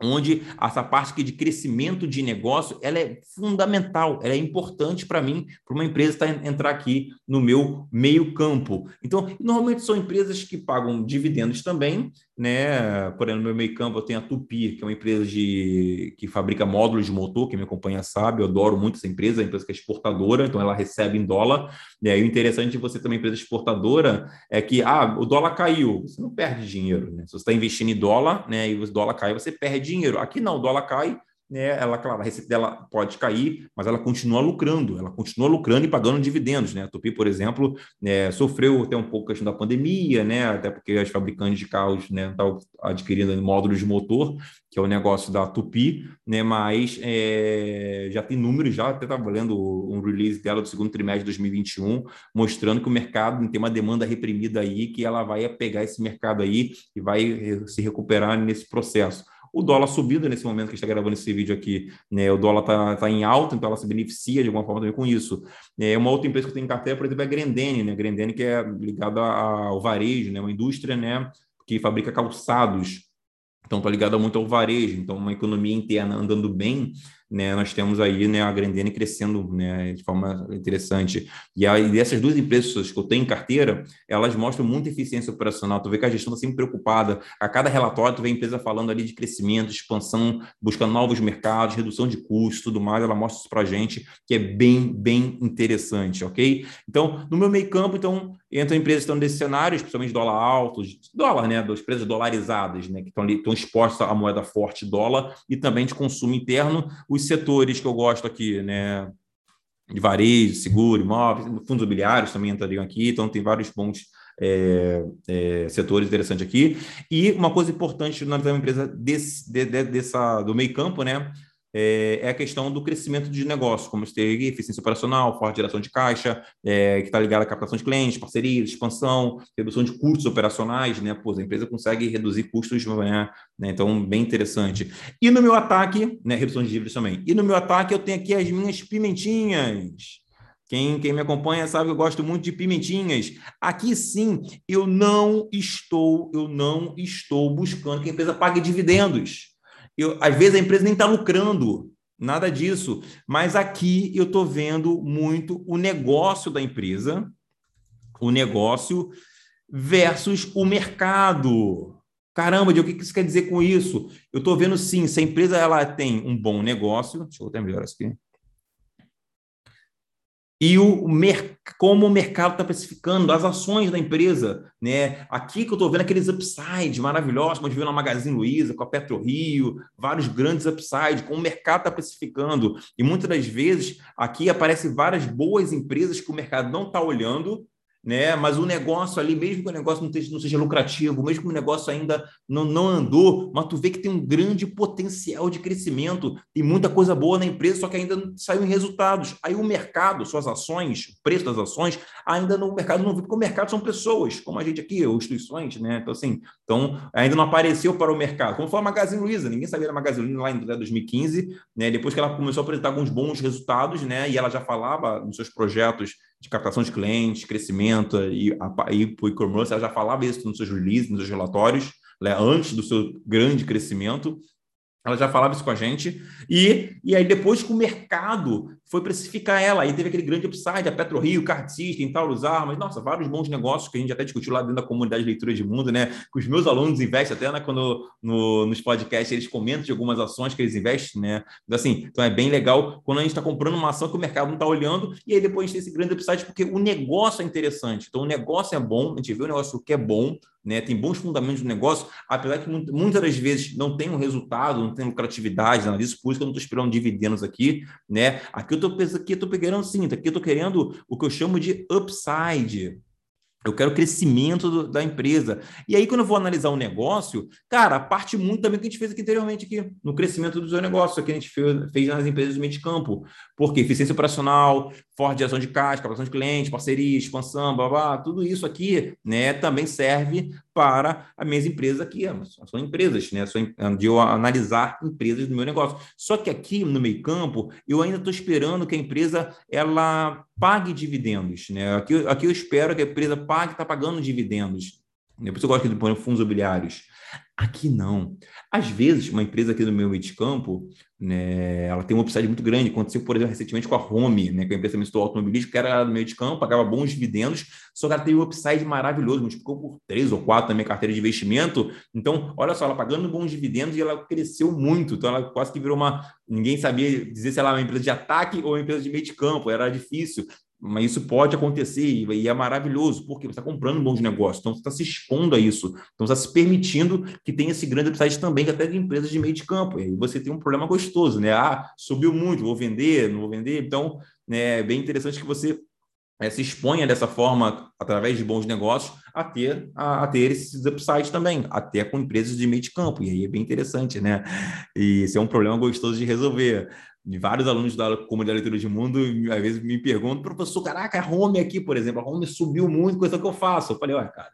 onde essa parte de crescimento de negócio ela é fundamental, ela é importante para mim, para uma empresa tá, entrar aqui no meu meio campo. Então, normalmente são empresas que pagam dividendos também, né? Por exemplo, no meu meio campo eu tenho a Tupi, que é uma empresa de, que fabrica módulos de motor, que me acompanha sabe, eu adoro muito essa empresa, é uma empresa que é exportadora, então ela recebe em dólar. Né? E o interessante de você ter uma empresa exportadora é que ah, o dólar caiu, você não perde dinheiro, né? Se você está investindo em dólar, né, e o dólar cai, você perde dinheiro. Aqui não, o dólar cai, né, ela, claro, a receita dela pode cair, mas ela continua lucrando, ela continua lucrando e pagando dividendos, né? A Tupi, por exemplo, né, sofreu até um pouco a questão da pandemia, né? Até porque as fabricantes de carros, né, estavam adquirindo módulos de motor, que é o negócio da Tupi, né? Mas é, já tem números, já até estava lendo um release dela do segundo trimestre de 2021, mostrando que o mercado tem uma demanda reprimida aí, que ela vai pegar esse mercado aí e vai se recuperar nesse processo. O dólar subindo nesse momento que está gravando esse vídeo aqui, né? O dólar está tá em alta, então ela se beneficia de alguma forma também com isso. É, uma outra empresa que tenho em carteira, por exemplo, é a Grendene, né? Grendene que é ligada ao varejo, né? Uma indústria, né? Que fabrica calçados. Então, está ligada muito ao varejo. Então, uma economia interna andando bem, né, nós temos aí né, a Grandene crescendo né, de forma interessante. E aí, essas duas empresas que eu tenho em carteira, elas mostram muita eficiência operacional. Tu vê que a gestão está sempre preocupada. A cada relatório, tu vê a empresa falando ali de crescimento, expansão, buscando novos mercados, redução de custos, tudo mais. Ela mostra isso para a gente, que é bem, bem interessante, ok? Então, no meu meio campo, então, entram empresas que estão nesse cenário, especialmente dólar alto, dólar, né, das empresas dolarizadas, né, que estão estão expostas à moeda forte dólar e também de consumo interno, os setores que eu gosto aqui, né? De varejo, seguro, imóveis, fundos imobiliários também entrariam aqui, então tem vários bons é, é, setores interessantes aqui. E uma coisa importante na empresa desse, de, de, dessa, do meio campo, né? É, é a questão do crescimento de negócio, como ter eficiência operacional, forte geração de caixa, é, que está ligada à captação de clientes, parcerias, expansão, redução de custos operacionais, né? Pô, a empresa consegue reduzir custos, né? Então, bem interessante. E no meu ataque, né? Redução de dívidas também. E no meu ataque, eu tenho aqui as minhas pimentinhas. Quem, quem me acompanha sabe que eu gosto muito de pimentinhas. Aqui sim, eu não estou, eu não estou buscando que a empresa pague dividendos. Eu, às vezes a empresa nem está lucrando, nada disso. Mas aqui eu estou vendo muito o negócio da empresa, o negócio versus o mercado. Caramba, o que isso quer dizer com isso? Eu estou vendo sim, se a empresa ela tem um bom negócio, deixa eu até melhorar isso aqui e o como o mercado está precificando as ações da empresa, né? Aqui que eu estou vendo aqueles upsides maravilhosos, como a gente viu na Magazine Luiza, com a PetroRio, vários grandes upsides, como o mercado está precificando. E muitas das vezes aqui aparecem várias boas empresas que o mercado não está olhando né? Mas o negócio ali, mesmo que o negócio não, não seja lucrativo, mesmo que o negócio ainda não, não andou, mas tu vê que tem um grande potencial de crescimento, tem muita coisa boa na empresa, só que ainda não saiu em resultados. Aí o mercado, suas ações, o preço das ações, ainda no mercado não viu, porque o mercado são pessoas, como a gente aqui, ou instituições, né? Então, assim, então, ainda não apareceu para o mercado. Como foi a Magazine Luiza, ninguém sabia da Magazine Luiza lá em 2015, né? Depois que ela começou a apresentar alguns bons resultados, né? E ela já falava nos seus projetos de captação de clientes, crescimento e, e para o e-commerce, ela já falava isso nos seus releases, nos seus relatórios, né, antes do seu grande crescimento. Ela já falava isso com a gente. E, e aí, depois que o mercado foi precificar ela, aí teve aquele grande upside, a PetroRio, Card System, Taurus Armas, nossa, vários bons negócios que a gente até discutiu lá dentro da comunidade de leitura de mundo, né? Que os meus alunos investem, até né, quando no, nos podcasts eles comentam de algumas ações que eles investem, né? Então, assim, então é bem legal quando a gente está comprando uma ação que o mercado não está olhando, e aí depois tem esse grande upside, porque o negócio é interessante. Então, o negócio é bom, a gente vê o negócio que é bom, né, tem bons fundamentos do negócio, apesar que muitas das vezes não tem um resultado, não tem lucratividade, nada disso, por isso que eu não estou esperando dividendos aqui, né? Aqui eu estou querendo sim, aqui eu estou querendo o que eu chamo de upside, eu quero crescimento do, da empresa. E aí, quando eu vou analisar um negócio, cara, parte muito também que a gente fez aqui anteriormente, aqui, no crescimento do seu negócio, que a gente fez, fez nas empresas do meio de campo. Porque eficiência operacional, forte geração de caixa, captação de clientes, parceria, expansão, blá, blá, tudo isso aqui né, também serve para as minhas empresas aqui. São empresas, né? De eu analisar empresas do meu negócio. Só que aqui no meio campo, eu ainda estou esperando que a empresa ela pague dividendos. Né? Aqui, aqui eu espero que a empresa pague, está pagando dividendos. Por isso eu gosto de pôr fundos imobiliários. Aqui não. Às vezes, uma empresa aqui no meu meio de campo, né, ela tem uma upside muito grande. Aconteceu, por exemplo, recentemente com a Home, né, que é a empresa do automobilístico, que era no meio de campo, pagava bons dividendos, só que ela teve um upside maravilhoso, multiplicou por três ou quatro na minha carteira de investimento. Então, olha só, ela pagando bons dividendos e ela cresceu muito. Então, ela quase que virou uma. Ninguém sabia dizer se ela era uma empresa de ataque ou uma empresa de meio de campo, era difícil. Mas isso pode acontecer e é maravilhoso, porque você está comprando bons negócios, então você está se expondo a isso, então você está se permitindo que tenha esse grande upside também, até de empresas de meio de campo. E aí você tem um problema gostoso, né? Ah, subiu muito, vou vender, não vou vender. Então, né, é bem interessante que você é, se exponha dessa forma, através de bons negócios, a ter, a, a, ter esses upsides também, até com empresas de meio de campo. E aí é bem interessante, né? E isso é um problema gostoso de resolver de vários alunos da comunidade leitura de mundo, às vezes me perguntam, professor, caraca, a home aqui, por exemplo, a home subiu muito, coisa que eu faço. Eu falei, olha, cara,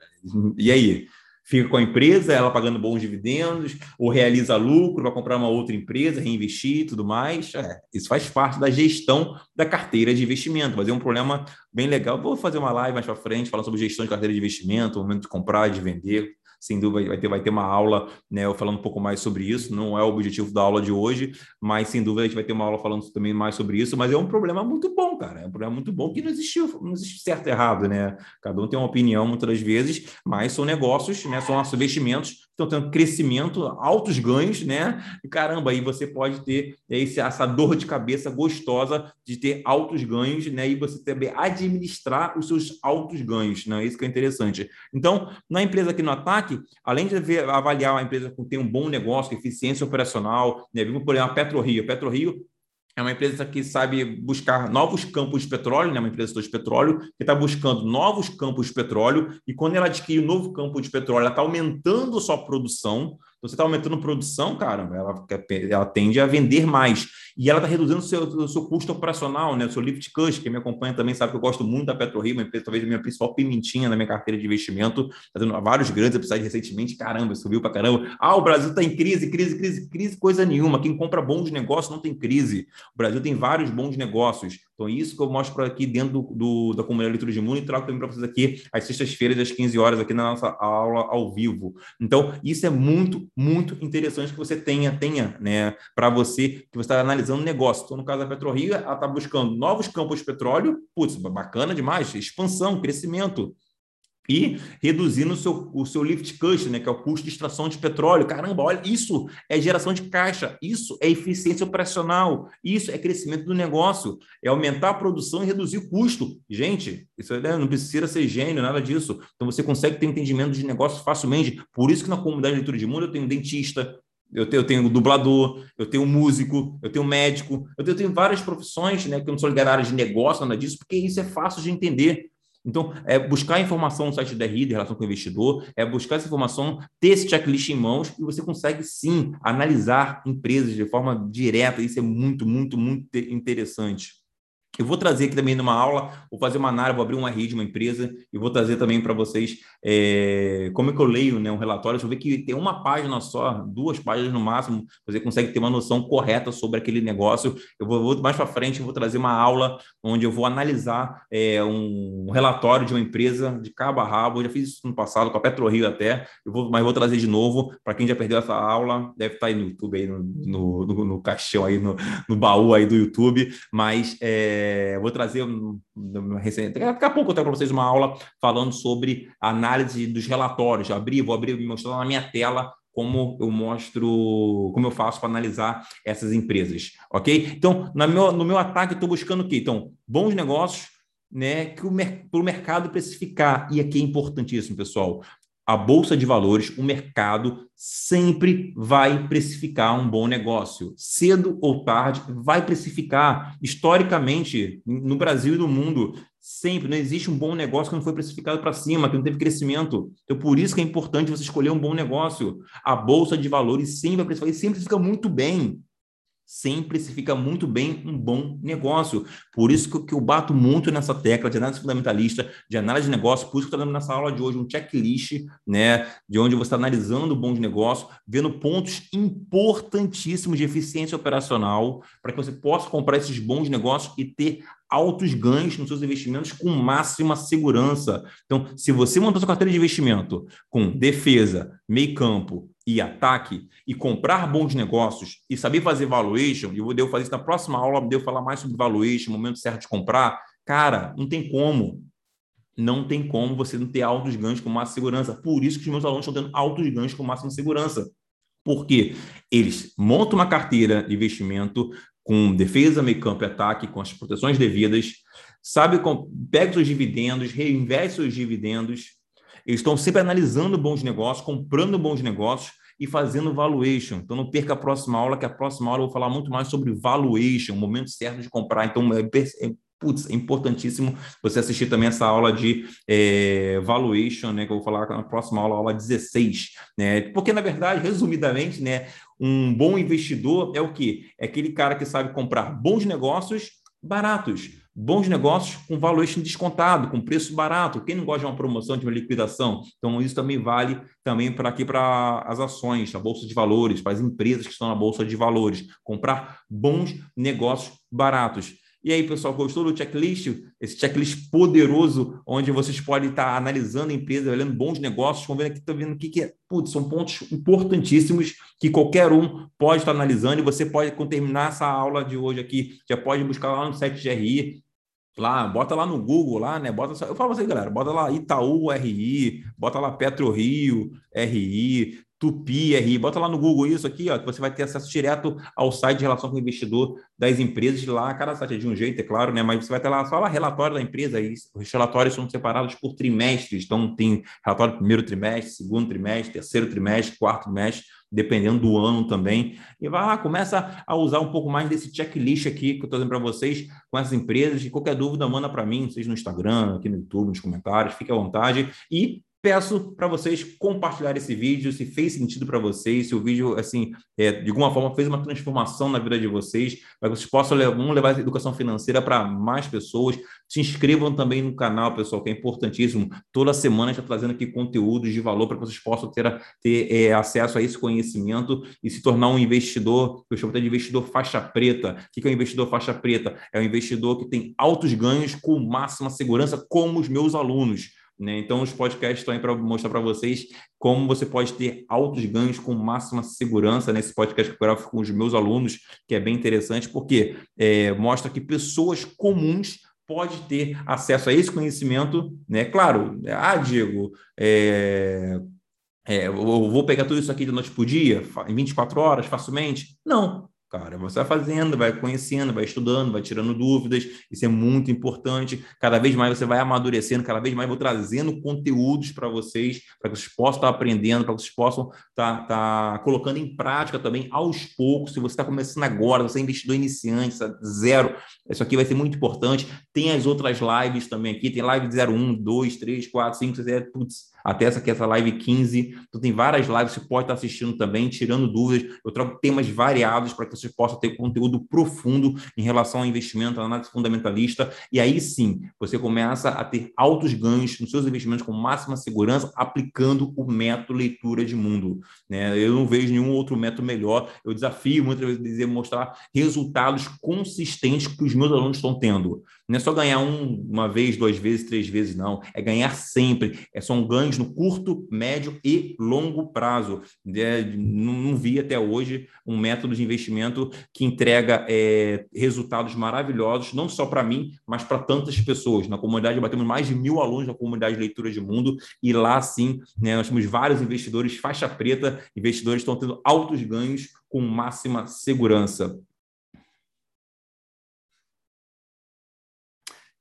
e aí? Fica com a empresa, ela pagando bons dividendos, ou realiza lucro, vai comprar uma outra empresa, reinvestir e tudo mais. É, isso faz parte da gestão da carteira de investimento, mas é um problema bem legal. Vou fazer uma live mais para frente, falando sobre gestão de carteira de investimento, o momento de comprar de vender sem dúvida vai ter, vai ter uma aula, né, eu falando um pouco mais sobre isso, não é o objetivo da aula de hoje, mas sem dúvida a gente vai ter uma aula falando também mais sobre isso, mas é um problema muito bom, cara, é um problema muito bom que não existiu, não existe certo e errado, né, cada um tem uma opinião muitas das vezes, mas são negócios, né, são investimentos, estão tendo crescimento, altos ganhos, né, e caramba, aí você pode ter esse, essa dor de cabeça gostosa de ter altos ganhos, né, e você também administrar os seus altos ganhos, né, isso que é interessante. Então, na empresa aqui no Ataque, além de avaliar uma empresa que tem um bom negócio, eficiência operacional, né? vimos, por exemplo, a PetroRio. A PetroRio é uma empresa que sabe buscar novos campos de petróleo, né? uma empresa de petróleo, que está buscando novos campos de petróleo, e quando ela adquire um novo campo de petróleo, ela está aumentando sua produção, você está aumentando produção, cara, ela, ela tende a vender mais. E ela está reduzindo o seu, seu custo operacional, né? O seu lift cost, quem me acompanha também sabe que eu gosto muito da PetroRio, uma empresa, talvez a minha principal pimentinha na minha carteira de investimento, fazendo vários grandes episódios recentemente, caramba, subiu para caramba. Ah, o Brasil está em crise, crise, crise, crise, coisa nenhuma. Quem compra bons negócios não tem crise. O Brasil tem vários bons negócios. Então, isso que eu mostro aqui dentro do, do da comunidade Leitura de Mundo e trago também para vocês aqui às sextas-feiras, às 15 horas, aqui na nossa aula ao vivo. Então, isso é muito, muito interessante que você tenha, tenha, né, para você, que você está analisando negócio. Então, no caso da PetroRio, ela está buscando novos campos de petróleo, putz, bacana demais, expansão, crescimento e reduzindo o seu, o seu lift cost, né, que é o custo de extração de petróleo. Caramba, olha, isso é geração de caixa, isso é eficiência operacional, isso é crescimento do negócio, é aumentar a produção e reduzir o custo. Gente, isso né, não precisa ser gênio, nada disso. Então você consegue ter entendimento de negócio facilmente. Por isso que na comunidade de leitura de mundo eu tenho dentista, eu tenho, eu tenho dublador, eu tenho músico, eu tenho médico, eu tenho, eu tenho várias profissões, né, que eu não sou ligado à área de negócio, nada disso, porque isso é fácil de entender. Então, é buscar informação no site da RID em relação com o investidor, é buscar essa informação, ter esse checklist em mãos e você consegue sim analisar empresas de forma direta. Isso é muito, muito, muito interessante. Eu vou trazer aqui também numa aula, vou fazer uma análise, vou abrir um RI de uma empresa e vou trazer também para vocês é, como é que eu leio né, um relatório. Deixa eu ver que tem uma página só, duas páginas no máximo, você consegue ter uma noção correta sobre aquele negócio. Eu vou, vou mais para frente, eu vou trazer uma aula onde eu vou analisar é, um relatório de uma empresa de cabo a rabo. Eu já fiz isso no passado com a PetroRio até, eu vou, mas vou trazer de novo. Para quem já perdeu essa aula, deve estar tá aí no YouTube, aí no, no, no, no caixão, aí no, no baú aí do YouTube, mas. É, é, vou trazer recente, daqui a pouco eu trago para vocês uma aula falando sobre análise dos relatórios. Já abri, vou abrir mostrar na minha tela como eu mostro, como eu faço para analisar essas empresas, ok? Então, no meu, no meu ataque, estou buscando o quê? Então, bons negócios, né, que o, para o mercado precificar. E aqui é importantíssimo, pessoal a bolsa de valores, o mercado sempre vai precificar um bom negócio. Cedo ou tarde vai precificar. Historicamente, no Brasil e no mundo, sempre não existe um bom negócio que não foi precificado para cima, que não teve crescimento. Então, por isso que é importante você escolher um bom negócio. A bolsa de valores sempre vai precificar e sempre fica muito bem sempre se fica muito bem um bom negócio. Por isso que, que eu bato muito nessa tecla de análise fundamentalista, de análise de negócio, por isso que eu estou dando nessa aula de hoje um checklist, né, de onde você está analisando bons negócios, vendo pontos importantíssimos de eficiência operacional, para que você possa comprar esses bons negócios e ter altos ganhos nos seus investimentos com máxima segurança. Então, se você montar sua carteira de investimento com defesa, meio campo, e ataque e comprar bons negócios e saber fazer valuation, e eu devo fazer isso na próxima aula, devo falar mais sobre valuation, momento certo de comprar, cara, não tem como. Não tem como você não ter altos ganhos com máxima segurança. Por isso que os meus alunos estão tendo altos ganhos com máxima segurança. Porque eles montam uma carteira de investimento com defesa, meio campo e ataque, com as proteções devidas, sabe, pega os seus dividendos, reinveste seus dividendos, eles estão sempre analisando bons negócios, comprando bons negócios e fazendo valuation. Então, não perca a próxima aula, que a próxima aula eu vou falar muito mais sobre valuation, o momento certo de comprar. Então, é, é, putz, é importantíssimo você assistir também essa aula de é, valuation, né, que eu vou falar na próxima aula, aula 16. Né? Porque, na verdade, resumidamente, né, um bom investidor é o quê? É aquele cara que sabe comprar bons negócios baratos bons negócios com valuation descontado, com preço barato. Quem não gosta de uma promoção, de uma liquidação? Então, isso também vale também para aqui para as ações, a bolsa de valores, para as empresas que estão na bolsa de valores. Comprar bons negócios baratos. E aí, pessoal, gostou do checklist? Esse checklist poderoso, onde vocês podem estar analisando a empresa, olhando bons negócios, vão ver aqui, estão vendo o que, que é. Putz, são pontos importantíssimos que qualquer um pode estar analisando e você pode, quando terminar essa aula de hoje aqui, já pode buscar lá no site GRI, lá, bota lá no Google lá, né? Bota, eu falo pra galera, bota lá Itaú RI, bota lá Petro Rio RI, Tupi RI, bota lá no Google isso aqui, ó, que você vai ter acesso direto ao site de relação com o investidor das empresas lá, cada site é de um jeito, é claro, né? Mas você vai ter lá só lá relatório da empresa, aí os relatórios são separados por trimestres, então tem relatório primeiro trimestre, segundo trimestre, terceiro trimestre, quarto trimestre, dependendo do ano também. E vai lá, começa a usar um pouco mais desse checklist aqui que eu estou dando para vocês com essas empresas. E qualquer dúvida, manda para mim, seja no Instagram, aqui no YouTube, nos comentários, fique à vontade. E Peço para vocês compartilhar esse vídeo, se fez sentido para vocês, se o vídeo, assim, é, de alguma forma fez uma transformação na vida de vocês, para que vocês possam levar, levar a educação financeira para mais pessoas. Se inscrevam também no canal, pessoal, que é importantíssimo. Toda semana está trazendo aqui conteúdos de valor para que vocês possam ter, ter é, acesso a esse conhecimento e se tornar um investidor, eu chamo de investidor faixa preta. O que é um investidor faixa preta? É um investidor que tem altos ganhos com máxima segurança, como os meus alunos. Né? Então, os podcasts estão aí para mostrar para vocês como você pode ter altos ganhos com máxima segurança nesse podcast que eu gravo com os meus alunos, que é bem interessante, porque é, mostra que pessoas comuns podem ter acesso a esse conhecimento, né? Claro, ah, Diego, é, é, eu vou pegar tudo isso aqui de noite por dia, em 24 horas, facilmente? Não, cara. Você vai fazendo, vai conhecendo, vai estudando, vai tirando dúvidas. Isso é muito importante. Cada vez mais você vai amadurecendo, cada vez mais vou trazendo conteúdos para vocês, para que vocês possam estar aprendendo, para que vocês possam estar, estar colocando em prática também aos poucos. Se você está começando agora, você é investidor iniciante, zero, isso aqui vai ser muito importante. Tem as outras lives também aqui, tem live de 01, 2, 3, 4, 5, 6, 7, putz, até essa aqui, essa live 15. Então, tem várias lives que você pode estar assistindo também, tirando dúvidas. Eu trago temas variados para que você possa ter conteúdo profundo em relação ao investimento, análise fundamentalista. E aí sim, você começa a ter altos ganhos nos seus investimentos com máxima segurança, aplicando o método leitura de mundo. Né? Eu não vejo nenhum outro método melhor. Eu desafio muitas vezes a mostrar resultados consistentes que os meus alunos estão tendo. Não é só ganhar um, uma vez, duas vezes, três vezes, não. É ganhar sempre. É, são ganhos no curto, médio e longo prazo. É, não, não, vi até hoje um método de investimento que entrega é, resultados maravilhosos, não só para mim, mas para tantas pessoas. Na comunidade, batemos mais de mil alunos na comunidade Leitura de Mundo, e lá sim, né, nós temos vários investidores faixa preta, investidores estão tendo altos ganhos com máxima segurança.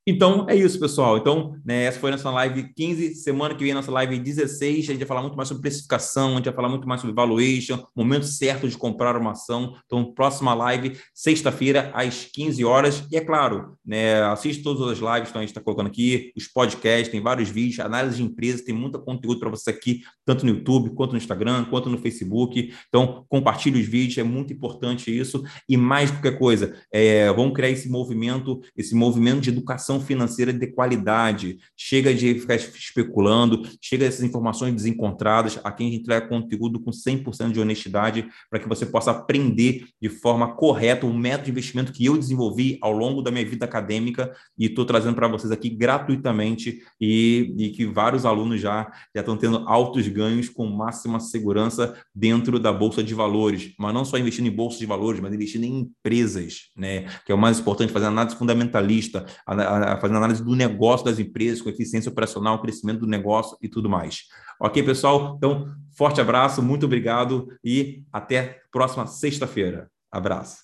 Então, é isso, pessoal. Então, né, essa foi a nossa live 15. Semana que vem, nossa live 16. A gente vai falar muito mais sobre precificação, a gente vai falar muito mais sobre valuation, momento certo de comprar uma ação. Então, próxima live, sexta-feira, às 15 horas. E é claro, né, assiste todas as lives que a gente está colocando aqui, os podcasts, tem vários vídeos, análise de empresas, tem muito conteúdo para você aqui, tanto no YouTube, quanto no Instagram, quanto no Facebook. Então, compartilhe os vídeos, é muito importante isso. E mais qualquer coisa, é, vamos criar esse movimento, esse movimento de educação educação financeira de qualidade. Chega de ficar especulando, chega dessas informações desencontradas. Aqui a gente entrega conteúdo com 100% de honestidade para que você possa aprender de forma correta o método de investimento que eu desenvolvi ao longo da minha vida acadêmica e estou trazendo para vocês aqui gratuitamente e, e que vários alunos já, já estão tendo altos ganhos com máxima segurança dentro da Bolsa de Valores. Mas não só investindo em Bolsa de Valores, mas investindo em empresas, né? que é o mais importante, fazer análise fundamentalista, fazendo análise do negócio das empresas, com eficiência operacional, crescimento do negócio e tudo mais. Ok, pessoal? Então, forte abraço, muito obrigado e até próxima sexta-feira. Abraço.